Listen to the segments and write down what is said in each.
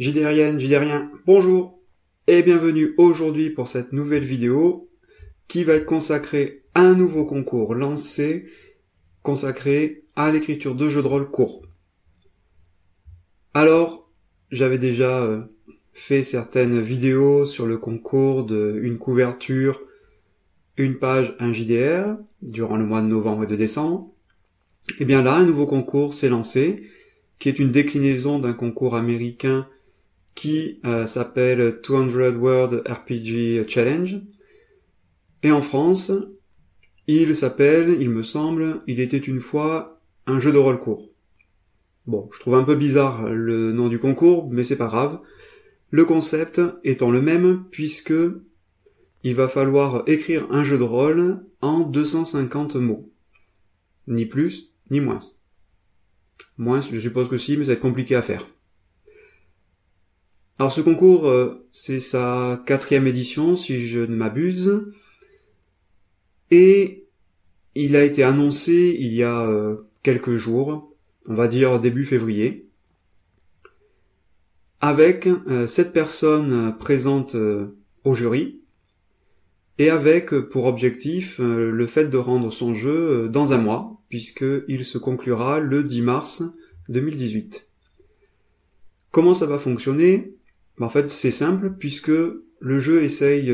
JDRienne, JDRien, bonjour et bienvenue aujourd'hui pour cette nouvelle vidéo qui va être consacrée à un nouveau concours lancé consacré à l'écriture de jeux de rôle courts. Alors, j'avais déjà euh, fait certaines vidéos sur le concours de une couverture, une page, un JDR durant le mois de novembre et de décembre. Et bien là, un nouveau concours s'est lancé, qui est une déclinaison d'un concours américain qui euh, s'appelle 200 Word RPG Challenge. Et en France, il s'appelle, il me semble, Il était une fois un jeu de rôle court. Bon, je trouve un peu bizarre le nom du concours, mais c'est pas grave. Le concept étant le même, puisque il va falloir écrire un jeu de rôle en 250 mots. Ni plus, ni moins. Moins, je suppose que si, mais ça va être compliqué à faire. Alors ce concours, euh, c'est sa quatrième édition, si je ne m'abuse, et il a été annoncé il y a euh, quelques jours, on va dire début février, avec euh, sept personnes présentes au jury, et avec pour objectif le fait de rendre son jeu dans un mois, puisqu'il se conclura le 10 mars 2018. Comment ça va fonctionner? En fait, c'est simple puisque le jeu essaye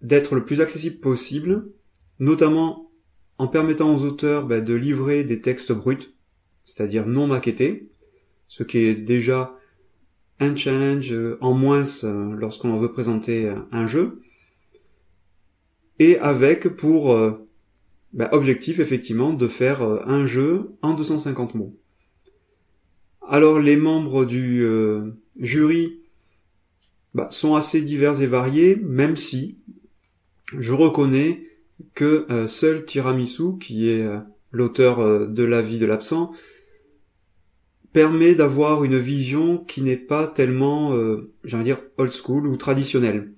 d'être le plus accessible possible, notamment en permettant aux auteurs ben, de livrer des textes bruts, c'est-à-dire non maquettés, ce qui est déjà un challenge en moins euh, lorsqu'on veut présenter un jeu, et avec pour euh, ben, objectif effectivement de faire euh, un jeu en 250 mots. Alors les membres du euh, jury bah, sont assez divers et variés, même si je reconnais que euh, seul Tiramisu, qui est euh, l'auteur de La vie de l'absent, permet d'avoir une vision qui n'est pas tellement, j'allais dire, old school ou traditionnelle.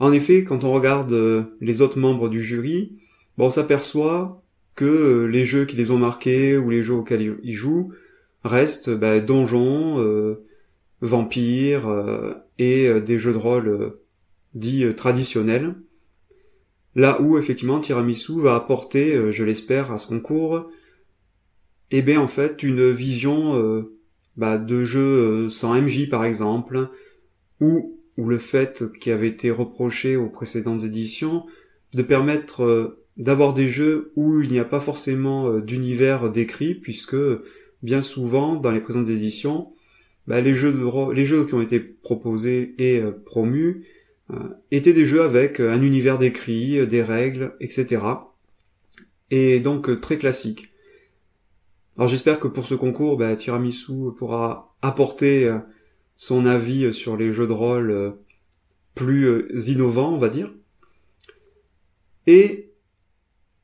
En effet, quand on regarde les autres membres du jury, on s'aperçoit que les jeux qui les ont marqués ou les jeux auxquels ils jouent reste bah, donjons, euh, vampires euh, et euh, des jeux de rôle dits traditionnels. Là où effectivement Tiramisu va apporter, je l'espère, à ce concours, eh bien en fait une vision bah, de jeux sans MJ par exemple, ou, ou le fait qui avait été reproché aux précédentes éditions de permettre d'avoir des jeux où il n'y a pas forcément d'univers décrit, puisque bien souvent dans les présentes éditions, bah, les jeux les jeux qui ont été proposés et euh, promus euh, étaient des jeux avec euh, un univers décrit, des règles, etc. Et donc très classique. Alors j'espère que pour ce concours, bah, Tiramisu pourra apporter son avis sur les jeux de rôle plus innovants, on va dire. Et,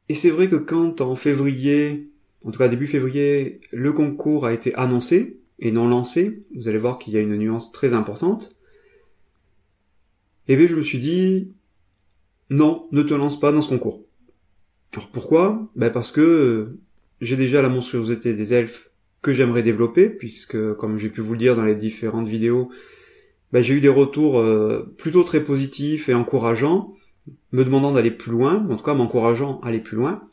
et c'est vrai que quand en février, en tout cas début février, le concours a été annoncé et non lancé. Vous allez voir qu'il y a une nuance très importante. Et bien je me suis dit, non, ne te lance pas dans ce concours. Alors pourquoi? Ben Parce que j'ai déjà la monstruosité des elfes que j'aimerais développer, puisque comme j'ai pu vous le dire dans les différentes vidéos, ben, j'ai eu des retours euh, plutôt très positifs et encourageants, me demandant d'aller plus loin, en tout cas m'encourageant à aller plus loin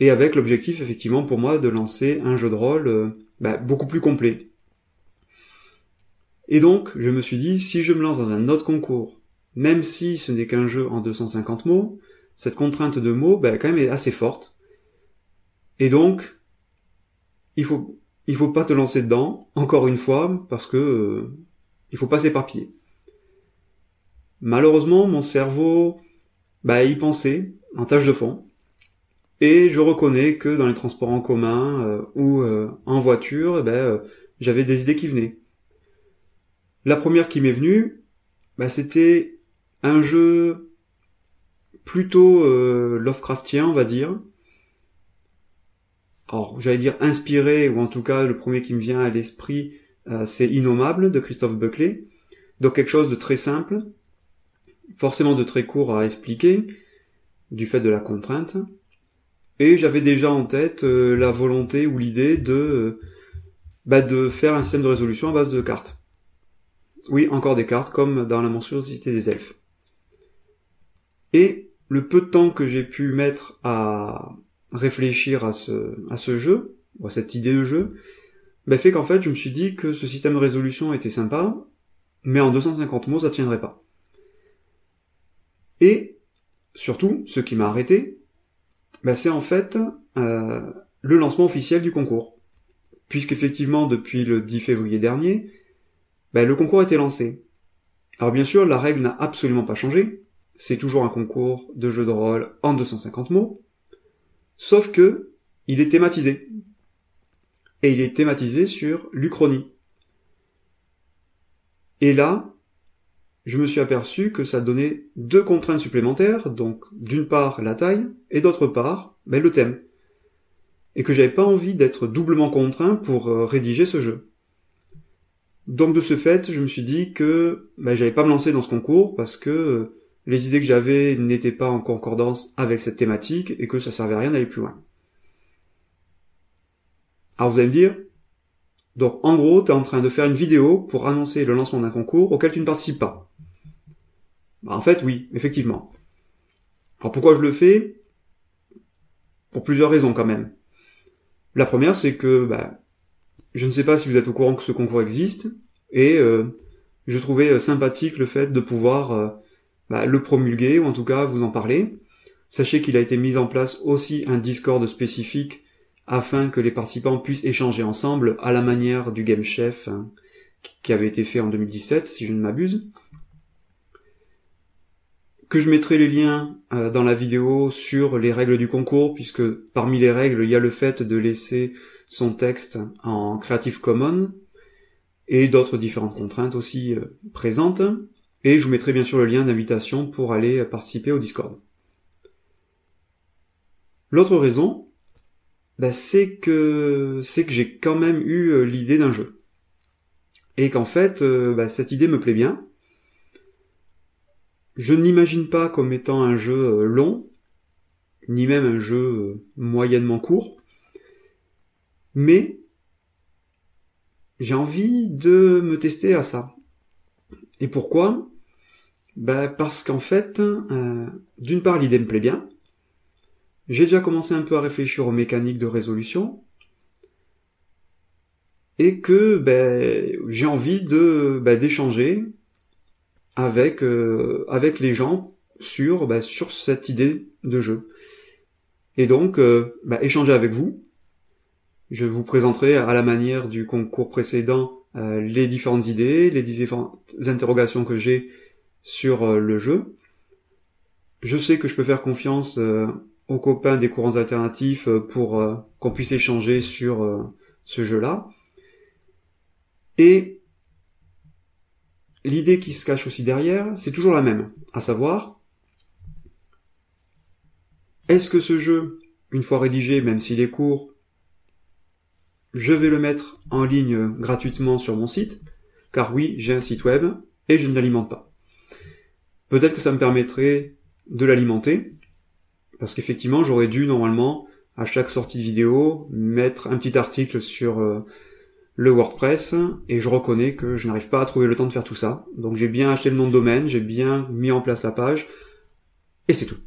et avec l'objectif effectivement pour moi de lancer un jeu de rôle euh, bah, beaucoup plus complet. Et donc je me suis dit, si je me lance dans un autre concours, même si ce n'est qu'un jeu en 250 mots, cette contrainte de mots bah, quand même est assez forte. Et donc, il faut il faut pas te lancer dedans, encore une fois, parce que euh, il faut pas s'éparpiller. Malheureusement, mon cerveau, bah, y pensait en tâche de fond. Et je reconnais que dans les transports en commun euh, ou euh, en voiture, eh ben, euh, j'avais des idées qui venaient. La première qui m'est venue, bah, c'était un jeu plutôt Lovecraftien, on va dire. Alors, j'allais dire inspiré, ou en tout cas, le premier qui me vient à l'esprit, c'est Innommable de Christophe Buckley. Donc quelque chose de très simple, forcément de très court à expliquer, du fait de la contrainte. Et j'avais déjà en tête euh, la volonté ou l'idée de bah, de faire un système de résolution à base de cartes. Oui, encore des cartes, comme dans la monstruosité des elfes. Et le peu de temps que j'ai pu mettre à réfléchir à ce, à ce jeu, ou à cette idée de jeu, bah, fait qu'en fait, je me suis dit que ce système de résolution était sympa, mais en 250 mots, ça tiendrait pas. Et, surtout, ce qui m'a arrêté, bah, c'est en fait euh, le lancement officiel du concours. Puisqu'effectivement, depuis le 10 février dernier, bah, le concours a été lancé. Alors bien sûr, la règle n'a absolument pas changé. C'est toujours un concours de jeu de rôle en 250 mots. Sauf que, il est thématisé. Et il est thématisé sur l'Uchronie. Et là, je me suis aperçu que ça donnait deux contraintes supplémentaires, donc d'une part la taille, et d'autre part ben, le thème. Et que j'avais pas envie d'être doublement contraint pour euh, rédiger ce jeu. Donc de ce fait, je me suis dit que ben, j'allais pas me lancer dans ce concours parce que euh, les idées que j'avais n'étaient pas en concordance avec cette thématique et que ça servait à rien d'aller plus loin. Alors vous allez me dire, donc en gros, tu es en train de faire une vidéo pour annoncer le lancement d'un concours auquel tu ne participes pas. Bah, en fait, oui, effectivement. Alors pourquoi je le fais? Pour plusieurs raisons quand même. La première, c'est que bah, je ne sais pas si vous êtes au courant que ce concours existe, et euh, je trouvais euh, sympathique le fait de pouvoir euh, bah, le promulguer, ou en tout cas vous en parler. Sachez qu'il a été mis en place aussi un Discord spécifique afin que les participants puissent échanger ensemble à la manière du Game Chef hein, qui avait été fait en 2017, si je ne m'abuse que je mettrai les liens euh, dans la vidéo sur les règles du concours, puisque parmi les règles, il y a le fait de laisser son texte en Creative Commons, et d'autres différentes contraintes aussi euh, présentes, et je vous mettrai bien sûr le lien d'invitation pour aller participer au Discord. L'autre raison, bah, c'est que c'est que j'ai quand même eu euh, l'idée d'un jeu. Et qu'en fait, bah, cette idée me plaît bien, je n'imagine pas comme étant un jeu euh, long, ni même un jeu euh, moyennement court, mais j'ai envie de me tester à ça. Et pourquoi? Ben Parce qu'en fait, euh, d'une part l'idée me plaît bien, j'ai déjà commencé un peu à réfléchir aux mécaniques de résolution, et que ben, j'ai envie de ben, d'échanger avec euh, avec les gens sur bah, sur cette idée de jeu. Et donc euh, bah, échanger avec vous. Je vous présenterai à la manière du concours précédent euh, les différentes idées, les différentes interrogations que j'ai sur le jeu. Je sais que je peux faire confiance aux copains des courants alternatifs pour qu'on puisse échanger sur ce jeu-là. Et l'idée qui se cache aussi derrière, c'est toujours la même, à savoir, est-ce que ce jeu, une fois rédigé, même s'il est court, je vais le mettre en ligne gratuitement sur mon site, car oui, j'ai un site web et je ne l'alimente pas. Peut-être que ça me permettrait de l'alimenter, parce qu'effectivement, j'aurais dû normalement, à chaque sortie de vidéo, mettre un petit article sur euh, le WordPress et je reconnais que je n'arrive pas à trouver le temps de faire tout ça. Donc j'ai bien acheté le nom de domaine, j'ai bien mis en place la page et c'est tout.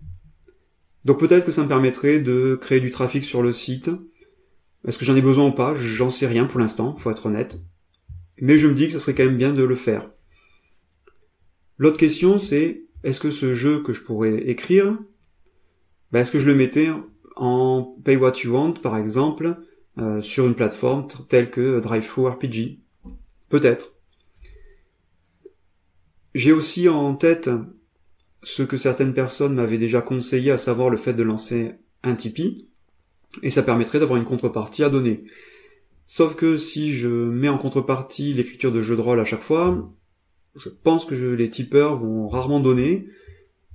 Donc peut-être que ça me permettrait de créer du trafic sur le site. Est-ce que j'en ai besoin ou pas? J'en sais rien pour l'instant, faut être honnête. Mais je me dis que ça serait quand même bien de le faire. L'autre question c'est est-ce que ce jeu que je pourrais écrire, ben, est-ce que je le mettais en Pay What You Want par exemple euh, sur une plateforme telle que DriveThru RPG. Peut-être. J'ai aussi en tête ce que certaines personnes m'avaient déjà conseillé, à savoir le fait de lancer un Tipeee, et ça permettrait d'avoir une contrepartie à donner. Sauf que si je mets en contrepartie l'écriture de jeux de rôle à chaque fois, je pense que les tipeurs vont rarement donner,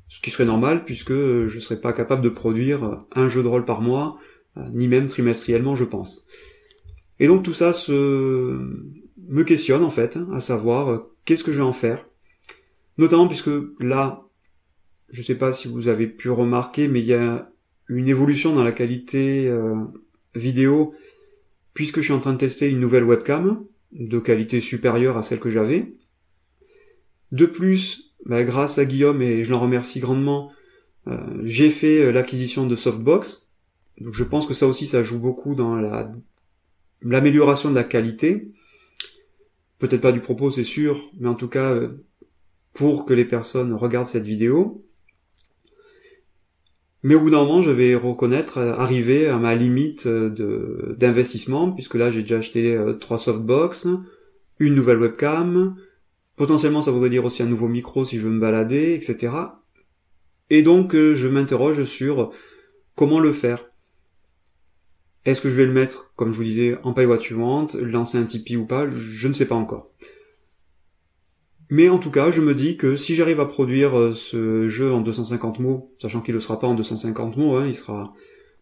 ce qui serait normal puisque je serais pas capable de produire un jeu de rôle par mois ni même trimestriellement, je pense. Et donc tout ça se me questionne en fait, à savoir euh, qu'est-ce que je vais en faire? Notamment puisque là, je sais pas si vous avez pu remarquer, mais il y a une évolution dans la qualité euh, vidéo puisque je suis en train de tester une nouvelle webcam de qualité supérieure à celle que j'avais. De plus, bah, grâce à Guillaume, et je l'en remercie grandement, euh, j'ai fait euh, l'acquisition de Softbox. Donc je pense que ça aussi, ça joue beaucoup dans la l'amélioration de la qualité. Peut-être pas du propos, c'est sûr, mais en tout cas, euh, pour que les personnes regardent cette vidéo. Mais au bout d'un moment, je vais reconnaître, arriver à ma limite de, d'investissement, puisque là, j'ai déjà acheté trois softbox, une nouvelle webcam, potentiellement ça voudrait dire aussi un nouveau micro si je veux me balader, etc. Et donc, euh, je m'interroge sur comment le faire. Est-ce que je vais le mettre, comme je vous disais, en paille suivante, lancer un Tipeee ou pas? Je ne sais pas encore. Mais en tout cas, je me dis que si j'arrive à produire euh, ce jeu en 250 mots, sachant qu'il ne sera pas en 250 mots, hein, il sera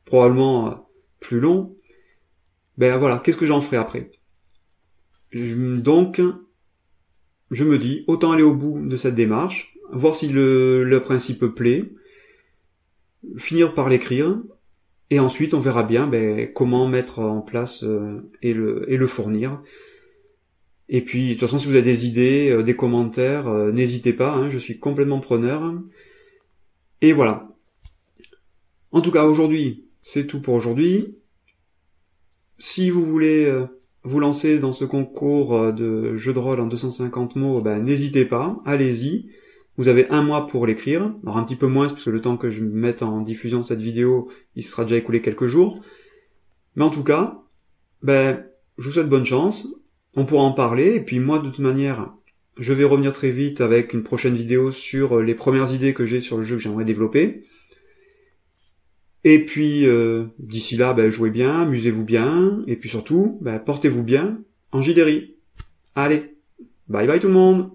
probablement euh, plus long, ben voilà, qu'est-ce que j'en ferai après? Donc, je me dis, autant aller au bout de cette démarche, voir si le principe plaît, finir par l'écrire, et ensuite on verra bien ben, comment mettre en place euh, et, le, fournir. Et puis, de toute façon, si vous avez des idées, euh, des commentaires, euh, n'hésitez pas, hein, je suis complètement preneur. Et voilà. En tout cas, aujourd'hui, c'est tout pour aujourd'hui. Si vous voulez vous lancer dans ce concours de jeu de rôle en 250 mots, ben, n'hésitez pas, allez-y. Vous avez un mois pour l'écrire, alors un petit peu moins parce que le temps que je mette en diffusion cette vidéo, il sera déjà écoulé quelques jours. Mais en tout cas, ben, je vous souhaite bonne chance. On pourra en parler et puis moi de toute manière, je vais revenir très vite avec une prochaine vidéo sur les premières idées que j'ai sur le jeu que j'aimerais développer. Et puis euh, d'ici là, ben, jouez bien, amusez-vous bien, et puis surtout, ben, portez-vous bien en JDRI. Allez, bye bye tout le monde